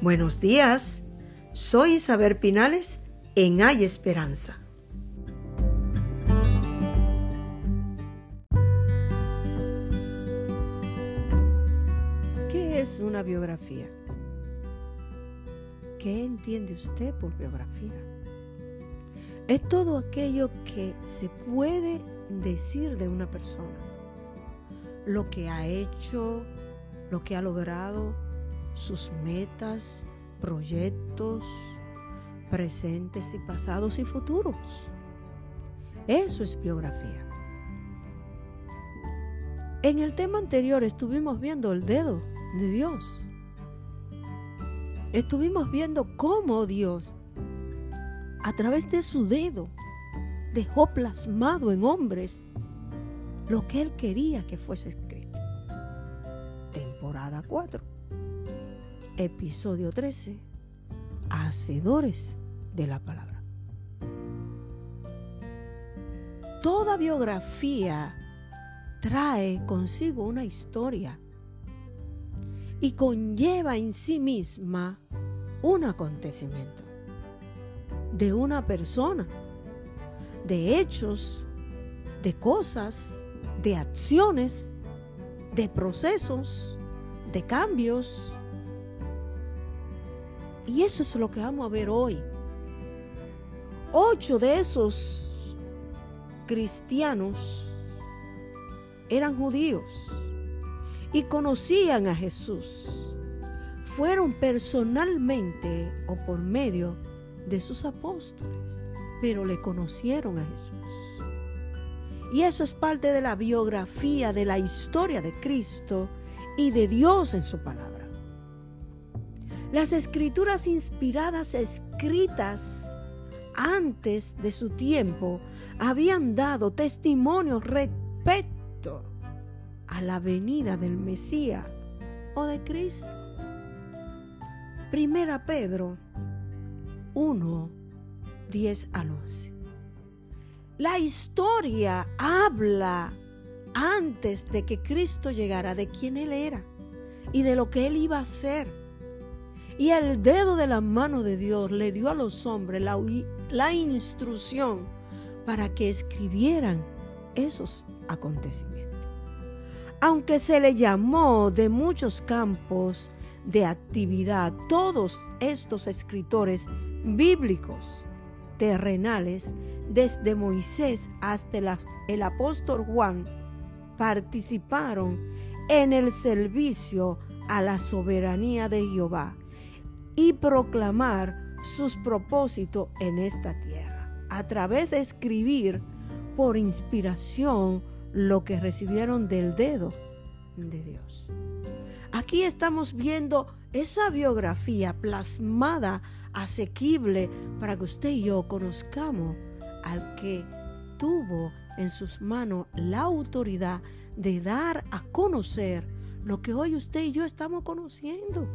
Buenos días, soy Isabel Pinales en Hay Esperanza. ¿Qué es una biografía? ¿Qué entiende usted por biografía? Es todo aquello que se puede decir de una persona. Lo que ha hecho, lo que ha logrado, sus metas, proyectos, presentes y pasados y futuros. Eso es biografía. En el tema anterior estuvimos viendo el dedo de Dios. Estuvimos viendo cómo Dios, a través de su dedo, dejó plasmado en hombres lo que Él quería que fuese escrito. Temporada 4 episodio 13, Hacedores de la Palabra. Toda biografía trae consigo una historia y conlleva en sí misma un acontecimiento de una persona, de hechos, de cosas, de acciones, de procesos, de cambios, y eso es lo que vamos a ver hoy. Ocho de esos cristianos eran judíos y conocían a Jesús. Fueron personalmente o por medio de sus apóstoles, pero le conocieron a Jesús. Y eso es parte de la biografía, de la historia de Cristo y de Dios en su palabra. Las escrituras inspiradas escritas antes de su tiempo habían dado testimonio respecto a la venida del Mesías o de Cristo. Primera Pedro 1, 10 al 11. La historia habla antes de que Cristo llegara de quién Él era y de lo que Él iba a hacer y el dedo de la mano de Dios le dio a los hombres la, la instrucción para que escribieran esos acontecimientos. Aunque se le llamó de muchos campos de actividad, todos estos escritores bíblicos terrenales, desde Moisés hasta el apóstol Juan, participaron en el servicio a la soberanía de Jehová y proclamar sus propósitos en esta tierra, a través de escribir por inspiración lo que recibieron del dedo de Dios. Aquí estamos viendo esa biografía plasmada, asequible, para que usted y yo conozcamos al que tuvo en sus manos la autoridad de dar a conocer lo que hoy usted y yo estamos conociendo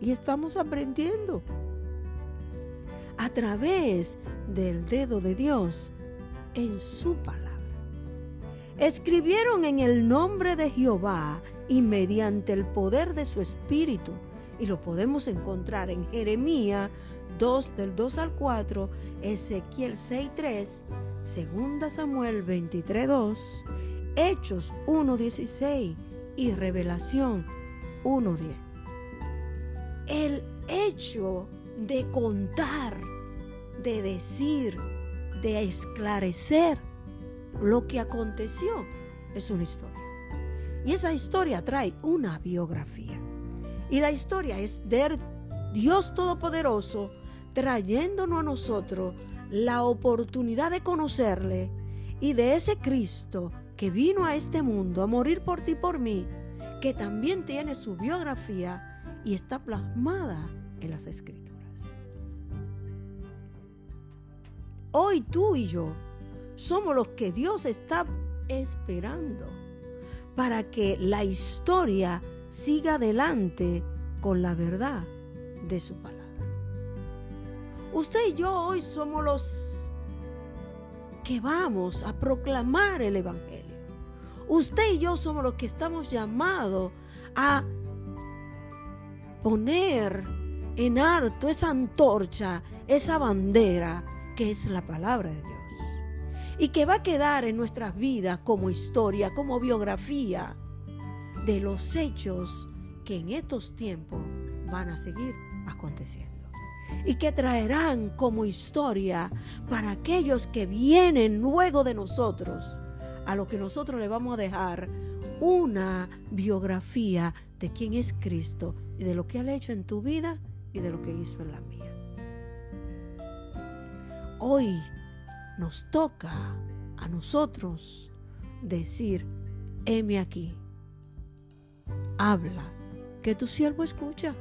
y estamos aprendiendo a través del dedo de Dios en su palabra. Escribieron en el nombre de Jehová y mediante el poder de su espíritu. Y lo podemos encontrar en Jeremías 2 del 2 al 4, Ezequiel 6, 3, 2 Samuel 23, 2, Hechos 1, 16 y Revelación 1, 10 el hecho de contar, de decir, de esclarecer lo que aconteció es una historia. Y esa historia trae una biografía. Y la historia es de Dios Todopoderoso trayéndonos a nosotros la oportunidad de conocerle y de ese Cristo que vino a este mundo a morir por ti y por mí, que también tiene su biografía y está plasmada en las escrituras. Hoy tú y yo somos los que Dios está esperando para que la historia siga adelante con la verdad de su palabra. Usted y yo hoy somos los que vamos a proclamar el Evangelio. Usted y yo somos los que estamos llamados a poner en alto esa antorcha, esa bandera que es la palabra de Dios. Y que va a quedar en nuestras vidas como historia, como biografía de los hechos que en estos tiempos van a seguir aconteciendo. Y que traerán como historia para aquellos que vienen luego de nosotros, a lo que nosotros le vamos a dejar una biografía de quién es Cristo y de lo que ha hecho en tu vida y de lo que hizo en la mía. Hoy nos toca a nosotros decir, heme aquí, habla, que tu siervo escucha.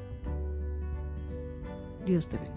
Dios te bendiga.